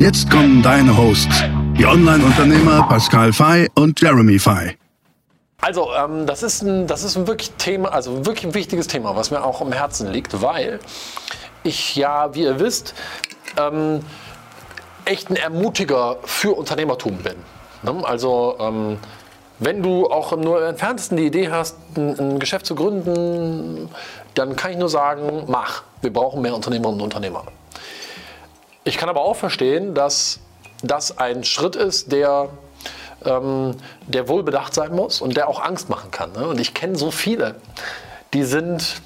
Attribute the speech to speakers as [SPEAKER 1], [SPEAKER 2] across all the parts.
[SPEAKER 1] Jetzt kommen deine Hosts, die Online-Unternehmer Pascal Fay und Jeremy Fay.
[SPEAKER 2] Also, ähm, das ist ein, das ist ein wirklich Thema, also wirklich ein wichtiges Thema, was mir auch am Herzen liegt, weil ich ja, wie ihr wisst, ähm, echt ein Ermutiger für Unternehmertum bin. Ne? Also, ähm, wenn du auch nur im entferntesten die Idee hast, ein, ein, Geschäft zu gründen, dann kann ich nur sagen, mach. Wir brauchen mehr Unternehmerinnen und Unternehmer. Ich kann aber auch verstehen, dass das ein Schritt ist, der, ähm, der wohlbedacht sein muss und der auch Angst machen kann. Ne? Und ich kenne so viele, die sind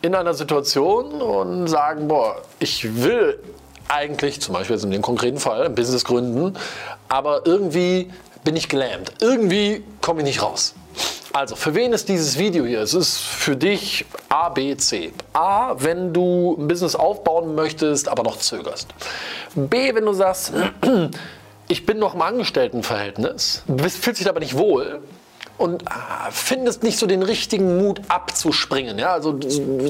[SPEAKER 2] in einer Situation und sagen, boah, ich will eigentlich, zum Beispiel jetzt in dem konkreten Fall, ein Business gründen, aber irgendwie bin ich gelähmt. Irgendwie komme ich nicht raus. Also, für wen ist dieses Video hier? Es ist für dich A, B, C. A, wenn du ein Business aufbauen möchtest, aber noch zögerst. B, wenn du sagst, ich bin noch im Angestelltenverhältnis, fühlst dich aber nicht wohl und ah, findest nicht so den richtigen Mut abzuspringen. Ja? Also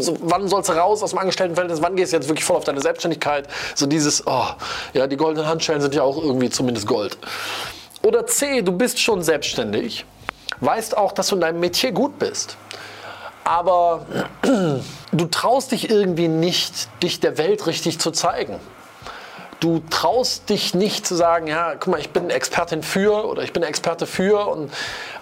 [SPEAKER 2] so, wann sollst du raus aus dem Angestelltenverhältnis, wann gehst du jetzt wirklich voll auf deine Selbstständigkeit? So dieses, oh, ja, die goldenen Handschellen sind ja auch irgendwie zumindest Gold. Oder C, du bist schon selbstständig weißt auch, dass du in deinem Metier gut bist. Aber du traust dich irgendwie nicht, dich der Welt richtig zu zeigen du traust dich nicht zu sagen, ja, guck mal, ich bin Expertin für oder ich bin Experte für und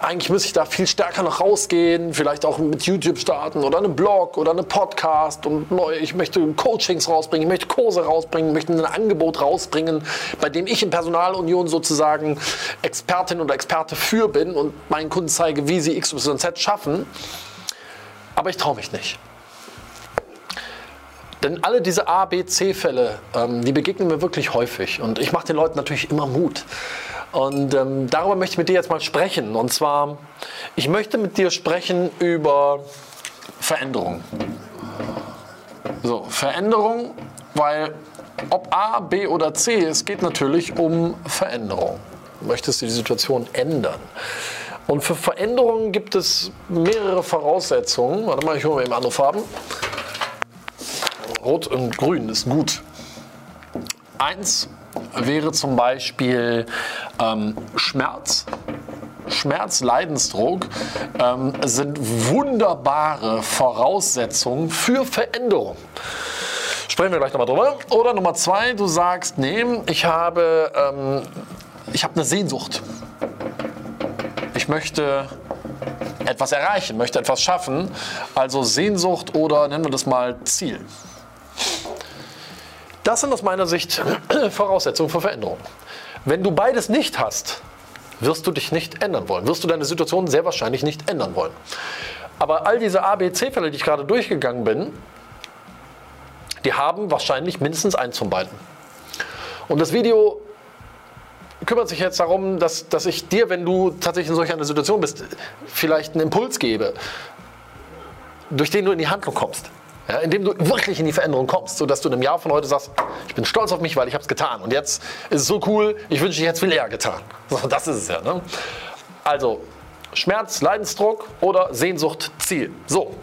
[SPEAKER 2] eigentlich müsste ich da viel stärker noch rausgehen, vielleicht auch mit YouTube starten oder einen Blog oder einen Podcast und neu, ich möchte Coachings rausbringen, ich möchte Kurse rausbringen, ich möchte ein Angebot rausbringen, bei dem ich in Personalunion sozusagen Expertin oder Experte für bin und meinen Kunden zeige, wie sie XYZ schaffen. Aber ich traue mich nicht. Denn alle diese A, B, C-Fälle, ähm, die begegnen mir wirklich häufig. Und ich mache den Leuten natürlich immer Mut. Und ähm, darüber möchte ich mit dir jetzt mal sprechen. Und zwar, ich möchte mit dir sprechen über Veränderung. So, Veränderung, weil ob A, B oder C, es geht natürlich um Veränderung. Möchtest du die Situation ändern? Und für Veränderungen gibt es mehrere Voraussetzungen. Warte mal, ich hole mal eben andere Farben. Rot und Grün ist gut. Eins wäre zum Beispiel ähm, Schmerz. Schmerz, Leidensdruck ähm, sind wunderbare Voraussetzungen für Veränderung. Sprechen wir gleich nochmal drüber. Oder Nummer zwei, du sagst, nee, ich habe, ähm, ich habe eine Sehnsucht. Ich möchte etwas erreichen, möchte etwas schaffen. Also Sehnsucht oder nennen wir das mal Ziel. Das sind aus meiner Sicht Voraussetzungen für Veränderung. Wenn du beides nicht hast, wirst du dich nicht ändern wollen, wirst du deine Situation sehr wahrscheinlich nicht ändern wollen. Aber all diese A, B, C-Fälle, die ich gerade durchgegangen bin, die haben wahrscheinlich mindestens eins von beiden. Und das Video kümmert sich jetzt darum, dass, dass ich dir, wenn du tatsächlich in solch einer Situation bist, vielleicht einen Impuls gebe, durch den du in die Handlung kommst. Ja, indem du wirklich in die Veränderung kommst, sodass du in einem Jahr von heute sagst, ich bin stolz auf mich, weil ich habe es getan. Und jetzt ist es so cool, ich wünsche, ich hätte es viel eher getan. So, das ist es ja. Ne? Also Schmerz, Leidensdruck oder Sehnsucht, Ziel. So,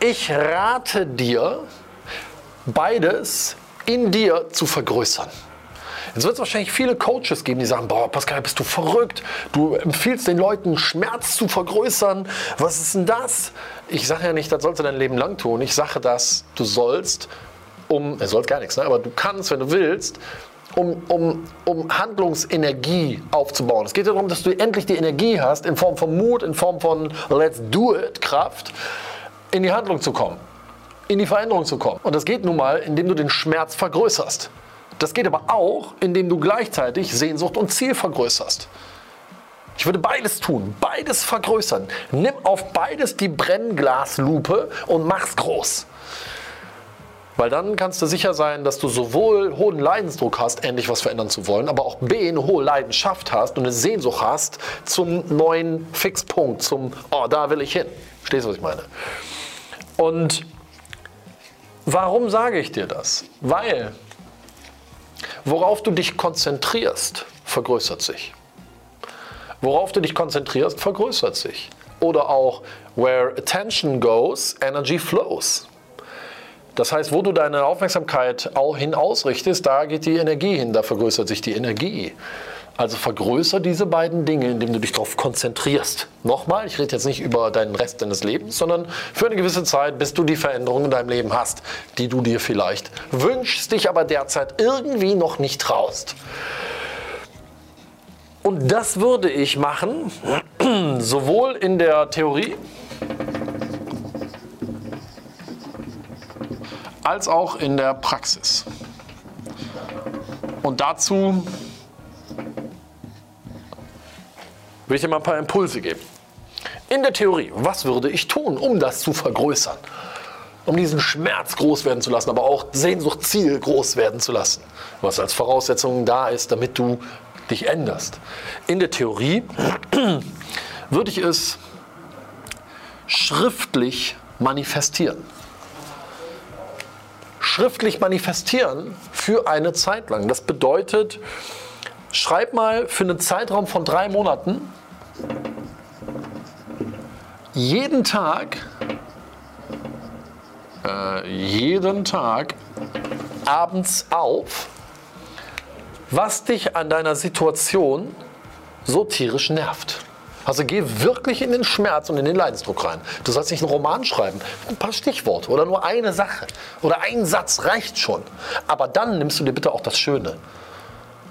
[SPEAKER 2] ich rate dir, beides in dir zu vergrößern. Jetzt wird es wahrscheinlich viele Coaches geben, die sagen, boah, Pascal, bist du verrückt? Du empfiehlst den Leuten, Schmerz zu vergrößern. Was ist denn das? Ich sage ja nicht, das sollst du dein Leben lang tun. Ich sage das, du sollst, um, er sollst gar nichts, ne? aber du kannst, wenn du willst, um, um, um Handlungsenergie aufzubauen. Es geht darum, dass du endlich die Energie hast, in Form von Mut, in Form von Let's Do It, Kraft, in die Handlung zu kommen, in die Veränderung zu kommen. Und das geht nun mal, indem du den Schmerz vergrößerst. Das geht aber auch, indem du gleichzeitig Sehnsucht und Ziel vergrößerst. Ich würde beides tun, beides vergrößern. Nimm auf beides die Brennglaslupe und mach's groß. Weil dann kannst du sicher sein, dass du sowohl hohen Leidensdruck hast, endlich was verändern zu wollen, aber auch B, eine hohe Leidenschaft hast und eine Sehnsucht hast zum neuen Fixpunkt, zum, oh, da will ich hin. Verstehst du, was ich meine? Und warum sage ich dir das? Weil, worauf du dich konzentrierst, vergrößert sich. Worauf du dich konzentrierst, vergrößert sich. Oder auch, where attention goes, energy flows. Das heißt, wo du deine Aufmerksamkeit hin ausrichtest, da geht die Energie hin, da vergrößert sich die Energie. Also vergrößere diese beiden Dinge, indem du dich darauf konzentrierst. Nochmal, ich rede jetzt nicht über deinen Rest deines Lebens, sondern für eine gewisse Zeit, bis du die Veränderungen in deinem Leben hast, die du dir vielleicht wünschst, dich aber derzeit irgendwie noch nicht traust. Und das würde ich machen, sowohl in der Theorie als auch in der Praxis. Und dazu will ich dir mal ein paar Impulse geben. In der Theorie, was würde ich tun, um das zu vergrößern? Um diesen Schmerz groß werden zu lassen, aber auch Sehnsucht, Ziel groß werden zu lassen. Was als Voraussetzung da ist, damit du dich änderst. In der Theorie würde ich es schriftlich manifestieren. Schriftlich manifestieren für eine Zeit lang. Das bedeutet, schreib mal für einen Zeitraum von drei Monaten jeden Tag, äh, jeden Tag abends auf, was dich an deiner Situation so tierisch nervt. Also geh wirklich in den Schmerz und in den Leidensdruck rein. Du sollst nicht einen Roman schreiben, ein paar Stichworte oder nur eine Sache oder ein Satz reicht schon. Aber dann nimmst du dir bitte auch das Schöne.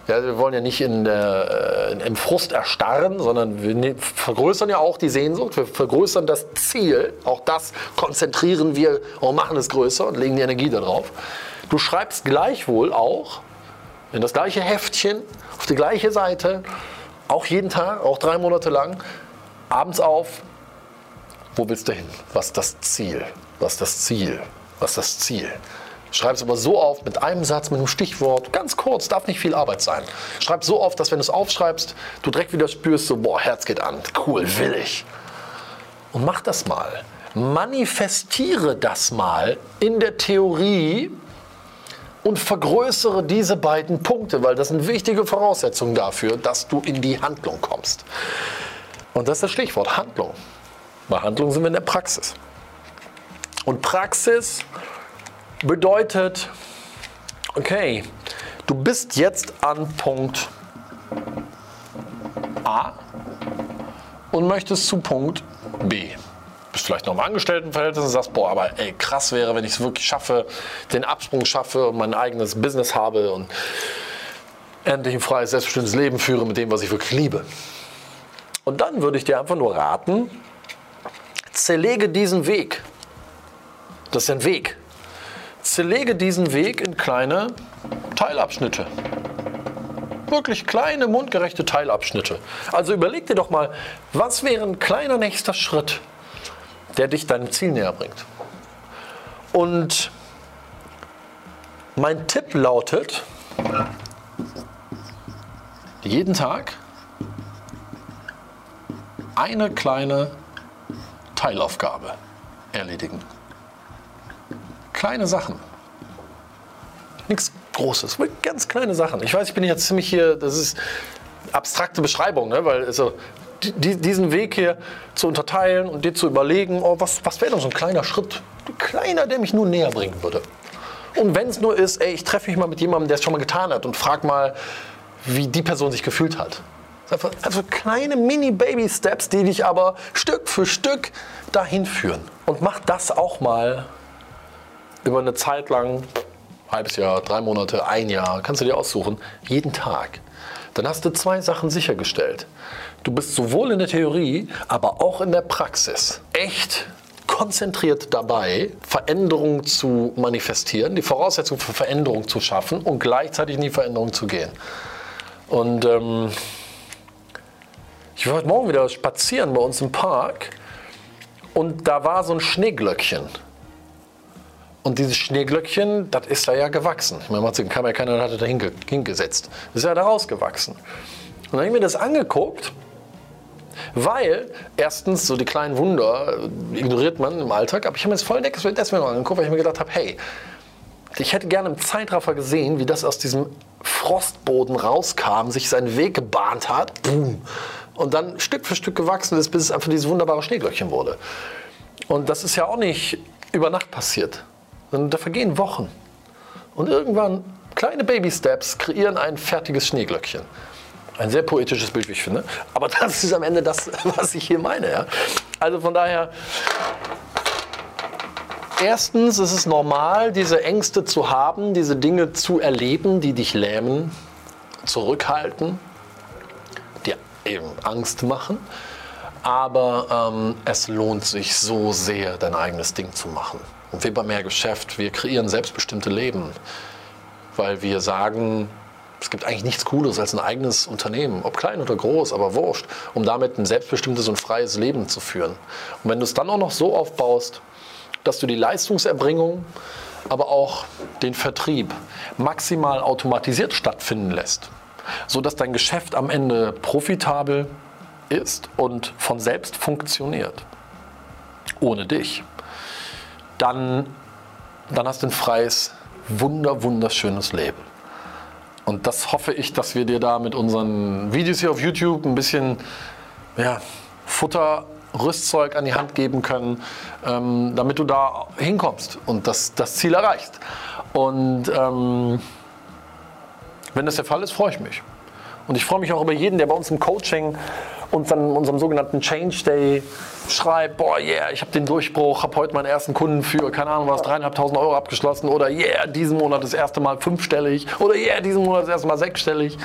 [SPEAKER 2] Ja, wir wollen ja nicht in, äh, im Frust erstarren, sondern wir ne-, vergrößern ja auch die Sehnsucht, wir vergrößern das Ziel, auch das konzentrieren wir und machen es größer und legen die Energie darauf. Du schreibst gleichwohl auch in das gleiche Heftchen, auf die gleiche Seite, auch jeden Tag, auch drei Monate lang, abends auf, wo willst du hin? Was ist das Ziel? Was ist das Ziel? Was ist das Ziel? Schreib es aber so auf, mit einem Satz, mit einem Stichwort, ganz kurz, darf nicht viel Arbeit sein. Schreib so auf, dass wenn du es aufschreibst, du direkt wieder spürst, so, boah, Herz geht an, cool, will ich. Und mach das mal. Manifestiere das mal in der Theorie und vergrößere diese beiden Punkte, weil das sind wichtige Voraussetzungen dafür, dass du in die Handlung kommst. Und das ist das Stichwort Handlung. Bei Handlung sind wir in der Praxis. Und Praxis bedeutet, okay, du bist jetzt an Punkt A und möchtest zu Punkt B. Bist vielleicht noch im Angestelltenverhältnis und sagst, boah, aber ey, krass wäre, wenn ich es wirklich schaffe, den Absprung schaffe und mein eigenes Business habe und endlich ein freies, selbstbestimmtes Leben führe mit dem, was ich wirklich liebe. Und dann würde ich dir einfach nur raten, zerlege diesen Weg. Das ist ein Weg. Zerlege diesen Weg in kleine Teilabschnitte. Wirklich kleine, mundgerechte Teilabschnitte. Also überleg dir doch mal, was wäre ein kleiner nächster Schritt, der dich deinem Ziel näher bringt. Und mein Tipp lautet, jeden Tag eine kleine Teilaufgabe erledigen. Kleine Sachen. Nichts Großes, ganz kleine Sachen. Ich weiß, ich bin jetzt ziemlich hier, das ist abstrakte Beschreibung, ne? weil also, die, diesen Weg hier zu unterteilen und dir zu überlegen, oh, was, was wäre denn so ein kleiner Schritt, ein kleiner, der mich nur näher bringen würde. Und wenn es nur ist, ey, ich treffe mich mal mit jemandem, der es schon mal getan hat und frag mal, wie die Person sich gefühlt hat. Also, also kleine Mini-Baby-Steps, die dich aber Stück für Stück dahin führen. Und mach das auch mal über eine Zeit lang, halbes Jahr, drei Monate, ein Jahr, kannst du dir aussuchen, jeden Tag. Dann hast du zwei Sachen sichergestellt. Du bist sowohl in der Theorie, aber auch in der Praxis echt konzentriert dabei, Veränderungen zu manifestieren, die Voraussetzung für Veränderung zu schaffen und gleichzeitig in die Veränderung zu gehen. Und ähm, ich war heute Morgen wieder spazieren bei uns im Park und da war so ein Schneeglöckchen. Und dieses Schneeglöckchen, das ist da ja gewachsen. Ich meine, man kam ja keiner und hatte da hinge hingesetzt. Das ist ja da rausgewachsen. Und dann habe ich mir das angeguckt, weil erstens so die kleinen Wunder ignoriert man im Alltag, aber ich habe mir das voll deswegen angeguckt, weil ich mir gedacht habe, hey, ich hätte gerne im Zeitraffer gesehen, wie das aus diesem Frostboden rauskam, sich seinen Weg gebahnt hat, boom, und dann Stück für Stück gewachsen ist, bis es einfach dieses wunderbare Schneeglöckchen wurde. Und das ist ja auch nicht über Nacht passiert, sondern da vergehen Wochen. Und irgendwann kleine Baby-Steps kreieren ein fertiges Schneeglöckchen. Ein sehr poetisches Bild, wie ich finde. Aber das ist am Ende das, was ich hier meine. Ja? Also von daher, erstens ist es normal, diese Ängste zu haben, diese Dinge zu erleben, die dich lähmen, zurückhalten, dir eben Angst machen. Aber ähm, es lohnt sich so sehr, dein eigenes Ding zu machen. Und wir bei Mehr Geschäft, wir kreieren selbstbestimmte Leben, weil wir sagen, es gibt eigentlich nichts Cooles als ein eigenes Unternehmen, ob klein oder groß, aber wurscht, um damit ein selbstbestimmtes und freies Leben zu führen. Und wenn du es dann auch noch so aufbaust, dass du die Leistungserbringung, aber auch den Vertrieb maximal automatisiert stattfinden lässt, sodass dein Geschäft am Ende profitabel ist und von selbst funktioniert, ohne dich, dann, dann hast du ein freies, wunder, wunderschönes Leben. Und das hoffe ich, dass wir dir da mit unseren Videos hier auf YouTube ein bisschen ja, Futter, Rüstzeug an die Hand geben können, ähm, damit du da hinkommst und das, das Ziel erreichst. Und ähm, wenn das der Fall ist, freue ich mich. Und ich freue mich auch über jeden, der bei uns im Coaching und dann unserem sogenannten Change Day schreibt, boah, yeah, ich habe den Durchbruch, habe heute meinen ersten Kunden für, keine Ahnung was, dreieinhalbtausend Euro abgeschlossen oder yeah, diesen Monat das erste Mal fünfstellig oder yeah, diesen Monat das erste Mal sechsstellig.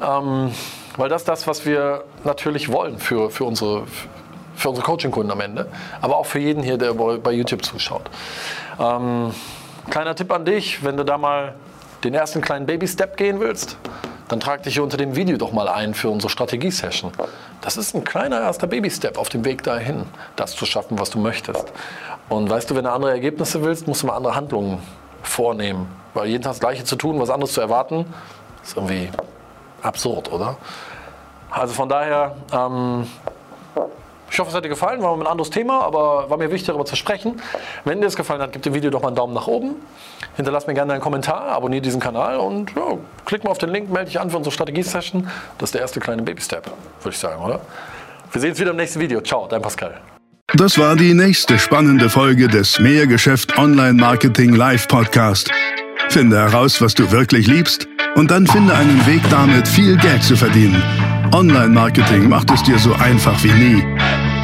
[SPEAKER 2] Ähm, weil das ist das, was wir natürlich wollen für, für unsere, für unsere Coaching-Kunden am Ende, aber auch für jeden hier, der bei YouTube zuschaut. Ähm, kleiner Tipp an dich, wenn du da mal den ersten kleinen Baby-Step gehen willst, dann trag dich hier unter dem Video doch mal ein für unsere Strategie-Session. Das ist ein kleiner erster Baby-Step auf dem Weg dahin, das zu schaffen, was du möchtest. Und weißt du, wenn du andere Ergebnisse willst, musst du mal andere Handlungen vornehmen. Weil jeden Tag das Gleiche zu tun, was anderes zu erwarten, ist irgendwie absurd, oder? Also von daher, ähm, ich hoffe, es hat dir gefallen. War mal ein anderes Thema, aber war mir wichtig, darüber zu sprechen. Wenn dir es gefallen hat, gib dem Video doch mal einen Daumen nach oben. Hinterlass mir gerne einen Kommentar, abonniere diesen Kanal und ja, klick mal auf den Link, melde dich an für unsere Strategie-Session. Das ist der erste kleine Baby-Step, würde ich sagen, oder? Wir sehen uns wieder im nächsten Video. Ciao, dein Pascal.
[SPEAKER 1] Das war die nächste spannende Folge des Mehrgeschäft Online Marketing Live Podcast. Finde heraus, was du wirklich liebst und dann finde einen Weg damit, viel Geld zu verdienen. Online-Marketing macht es dir so einfach wie nie.